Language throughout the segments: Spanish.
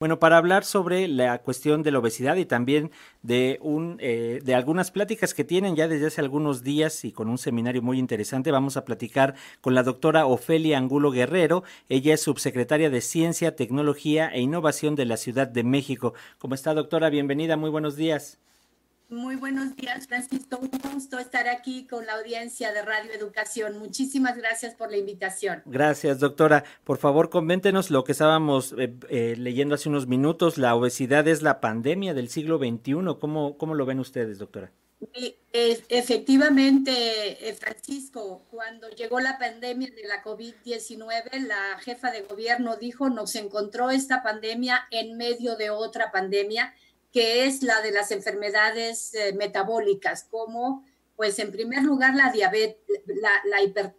Bueno, para hablar sobre la cuestión de la obesidad y también de un eh, de algunas pláticas que tienen ya desde hace algunos días y con un seminario muy interesante, vamos a platicar con la doctora Ofelia Angulo Guerrero. Ella es subsecretaria de Ciencia, Tecnología e Innovación de la Ciudad de México. ¿Cómo está, doctora? Bienvenida, muy buenos días. Muy buenos días, Francisco. Un gusto estar aquí con la audiencia de Radio Educación. Muchísimas gracias por la invitación. Gracias, doctora. Por favor, coméntenos lo que estábamos eh, eh, leyendo hace unos minutos. La obesidad es la pandemia del siglo XXI. ¿Cómo, cómo lo ven ustedes, doctora? Efectivamente, eh, Francisco, cuando llegó la pandemia de la COVID-19, la jefa de gobierno dijo, nos encontró esta pandemia en medio de otra pandemia que es la de las enfermedades eh, metabólicas, como, pues, en primer lugar, la diabetes,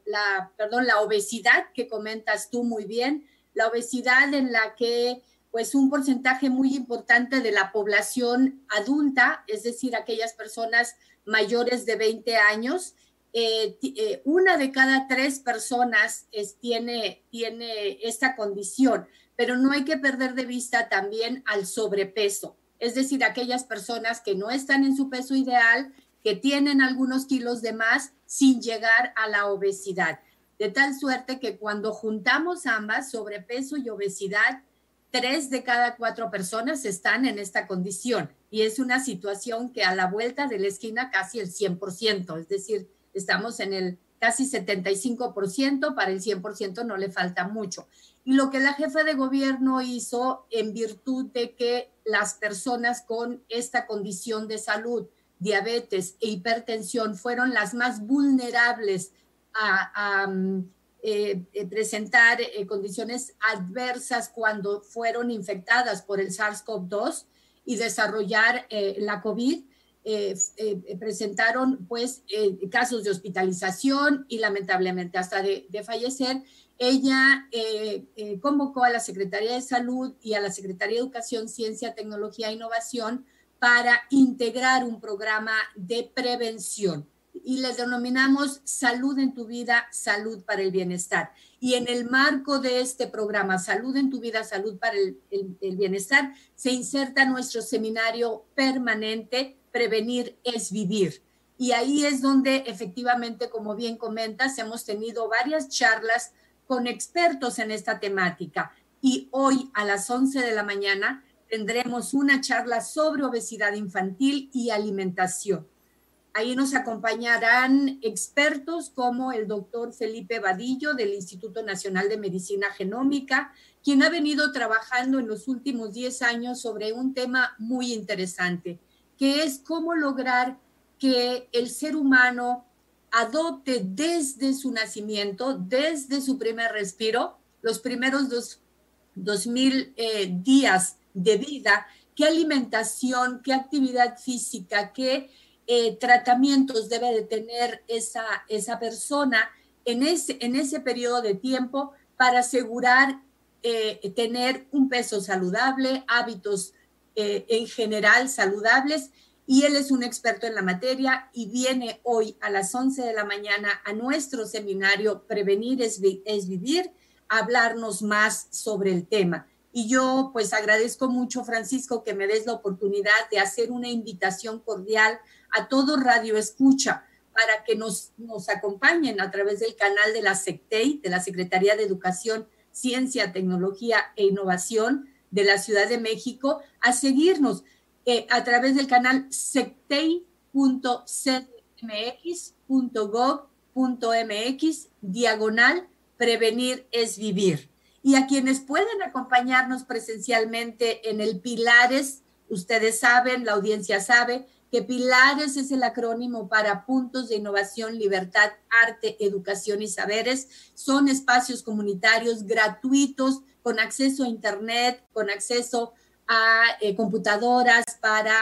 la, perdón, la obesidad que comentas tú muy bien, la obesidad en la que, pues, un porcentaje muy importante de la población adulta, es decir, aquellas personas mayores de 20 años, eh, eh, una de cada tres personas tiene, tiene esta condición, pero no hay que perder de vista también al sobrepeso es decir, aquellas personas que no están en su peso ideal, que tienen algunos kilos de más sin llegar a la obesidad. De tal suerte que cuando juntamos ambas, sobrepeso y obesidad, tres de cada cuatro personas están en esta condición. Y es una situación que a la vuelta de la esquina casi el 100%, es decir, estamos en el casi 75%, para el 100% no le falta mucho. Y lo que la jefa de gobierno hizo en virtud de que las personas con esta condición de salud, diabetes e hipertensión, fueron las más vulnerables a, mm, eh, eh, presentar eh, condiciones adversas cuando fueron infectadas por el SARS-CoV-2 y desarrollar la COVID, presentaron pues casos de hospitalización y lamentablemente hasta de, fallecer ella eh, eh, convocó a la Secretaría de Salud y a la Secretaría de Educación, Ciencia, Tecnología e Innovación para integrar un programa de prevención y les denominamos Salud en tu vida, Salud para el Bienestar. Y en el marco de este programa, Salud en tu vida, Salud para el, Bienestar, se inserta nuestro seminario permanente, Prevenir es Vivir. Y ahí es donde efectivamente, como bien comentas, hemos tenido varias charlas con expertos en esta temática. Y hoy a las 11 de la mañana tendremos una charla sobre obesidad infantil y alimentación. Ahí nos acompañarán expertos como el doctor Felipe Vadillo del Instituto Nacional de Medicina Genómica, quien ha venido trabajando en los últimos 10 años sobre un tema muy interesante, que es cómo lograr que el ser humano adopte desde su nacimiento, desde su primer respiro, los primeros dos, mil eh, días de vida, qué alimentación, qué actividad física, qué eh, tratamientos debe de tener esa, esa persona en ese, en ese periodo de tiempo para asegurar eh, tener un peso saludable, hábitos en general saludables y él es un experto en la materia y viene hoy a las 11 de la mañana a nuestro seminario Prevenir es, Vivir a hablarnos más sobre el tema. Y yo pues agradezco mucho, Francisco, que me des la oportunidad de hacer una invitación cordial a todo Radio Escucha para que nos, nos acompañen a través del canal de la SECTEI, de la Secretaría de Educación, Ciencia, Tecnología e Innovación de la Ciudad de México, a seguirnos. Eh, a través del canal sectei.cdmx.gov.mx, diagonal, prevenir es vivir. Y a quienes pueden acompañarnos presencialmente en el Pilares, ustedes saben, la audiencia sabe, que Pilares es el acrónimo para Puntos de Innovación, Libertad, Arte, Educación y Saberes. Son espacios comunitarios gratuitos, con acceso a Internet, con acceso a eh, computadoras para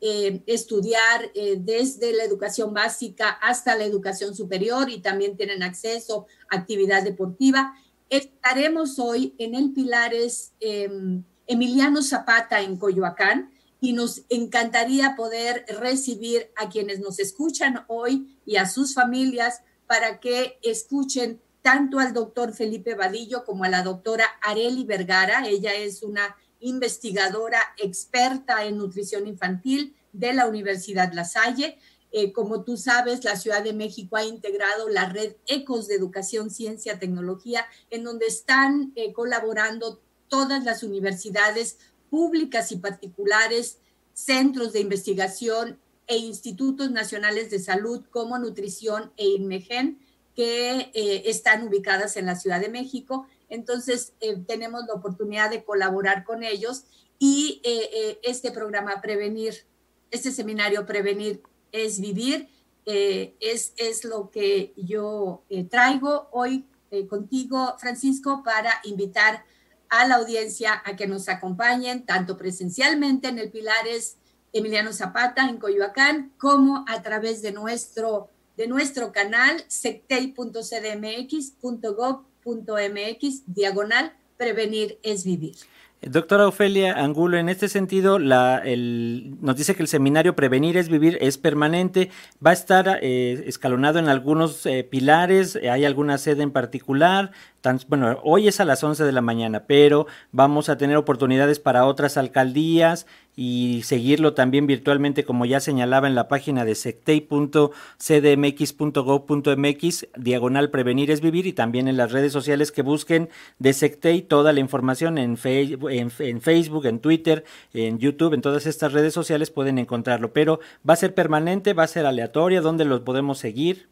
eh, estudiar eh, desde la educación básica hasta la educación superior y también tienen acceso a actividad deportiva. Estaremos hoy en el Pilares em, Emiliano Zapata en Coyoacán y nos encantaría poder recibir a quienes nos escuchan hoy y a sus familias para que escuchen tanto al doctor Felipe Vadillo como a la doctora Areli Vergara. Ella es una investigadora experta en nutrición infantil de la Universidad La Salle. Eh, como tú sabes, la Ciudad de México ha integrado la red ECOS de Educación, Ciencia, Tecnología, en donde están eh, colaborando todas las universidades públicas y particulares, centros de investigación e institutos nacionales de salud como Nutrición e INMEGEN, que eh, están ubicadas en la Ciudad de México. Entonces, tenemos la oportunidad de colaborar con ellos y este programa Prevenir, este seminario Prevenir es vivir, eh, es, es, lo que yo eh, traigo hoy eh, contigo, Francisco, para invitar a la audiencia a que nos acompañen tanto presencialmente en el Pilares Emiliano Zapata en Coyoacán como a través de nuestro, de nuestro canal sectei.cdmx.gov.mx diagonal prevenir es vivir. Doctora Ofelia Angulo, en este sentido, la, el, nos dice que el seminario Prevenir es Vivir es permanente, va a estar eh, escalonado en algunos eh, pilares, hay alguna sede en particular, bueno, hoy es a las 11 de la mañana, pero vamos a tener oportunidades para otras alcaldías y seguirlo también virtualmente, como ya señalaba en la página de sectei.cdmx.gov.mx, diagonal prevenir es vivir, y también en las redes sociales que busquen de Sectei toda la información en, en, Facebook, en Twitter, en YouTube, en todas estas redes sociales pueden encontrarlo, pero va a ser permanente, va a ser aleatoria, ¿dónde los podemos seguir?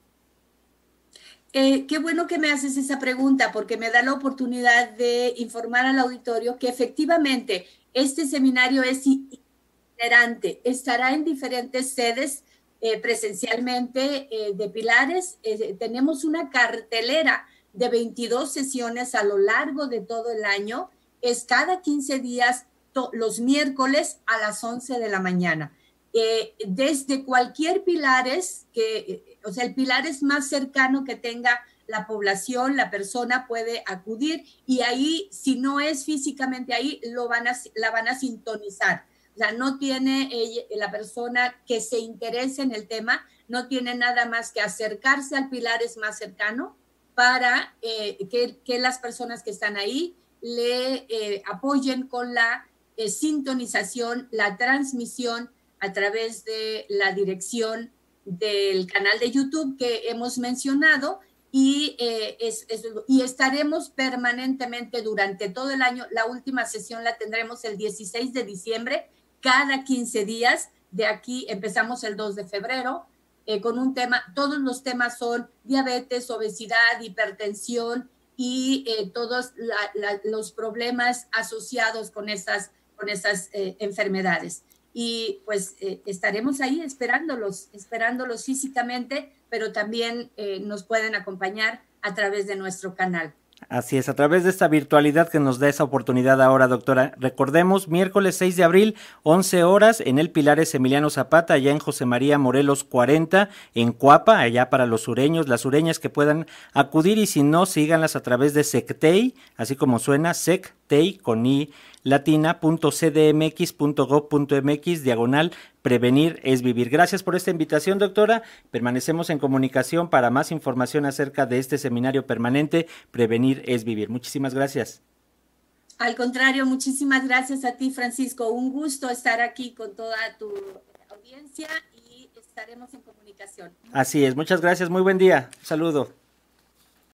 Eh, qué bueno que me haces esa pregunta porque me da la oportunidad de informar al auditorio que efectivamente este seminario es itinerante, estará en diferentes sedes eh, presencialmente eh, de Pilares. tenemos una cartelera de 22 sesiones a lo largo de todo el año. Es cada 15 días, los miércoles a las 11 de la mañana. Desde cualquier Pilares que o sea, el pilar es más cercano que tenga la población, la persona puede acudir y ahí, si no es físicamente ahí, lo van a, la van a sintonizar. O sea, no tiene la persona que se interese en el tema, no tiene nada más que acercarse al pilar es más cercano para eh, que, las personas que están ahí le eh, apoyen con la eh, sintonización, la transmisión a través de la dirección del canal de YouTube que hemos mencionado y, eh, y estaremos permanentemente durante todo el año. La última sesión la tendremos el 16 de diciembre, cada 15 días. De aquí empezamos el 2 de febrero eh, con un tema, todos los temas son diabetes, obesidad, hipertensión y eh, todos los problemas asociados con esas, con esas enfermedades y pues eh, estaremos ahí esperándolos, esperándolos físicamente, pero también eh, nos pueden acompañar a través de nuestro canal. Así es, a través de esta virtualidad que nos da esa oportunidad ahora, doctora. Recordemos, miércoles 6 de abril, 11 horas, en el Pilares Emiliano Zapata, allá en José María Morelos 40, en Cuapa, allá para los sureños, las sureñas que puedan acudir y si no, síganlas a través de Sectei, así como suena, Sectei con I latina.cdmx.gov.mx, diagonal, prevenir es vivir. Gracias por esta invitación, doctora. Permanecemos en comunicación para más información acerca de este seminario permanente, Prevenir es vivir. Muchísimas gracias. Al contrario, muchísimas gracias a ti, Francisco. Un gusto estar aquí con toda tu audiencia y estaremos en comunicación. Así es, muchas gracias, muy buen día. Un saludo.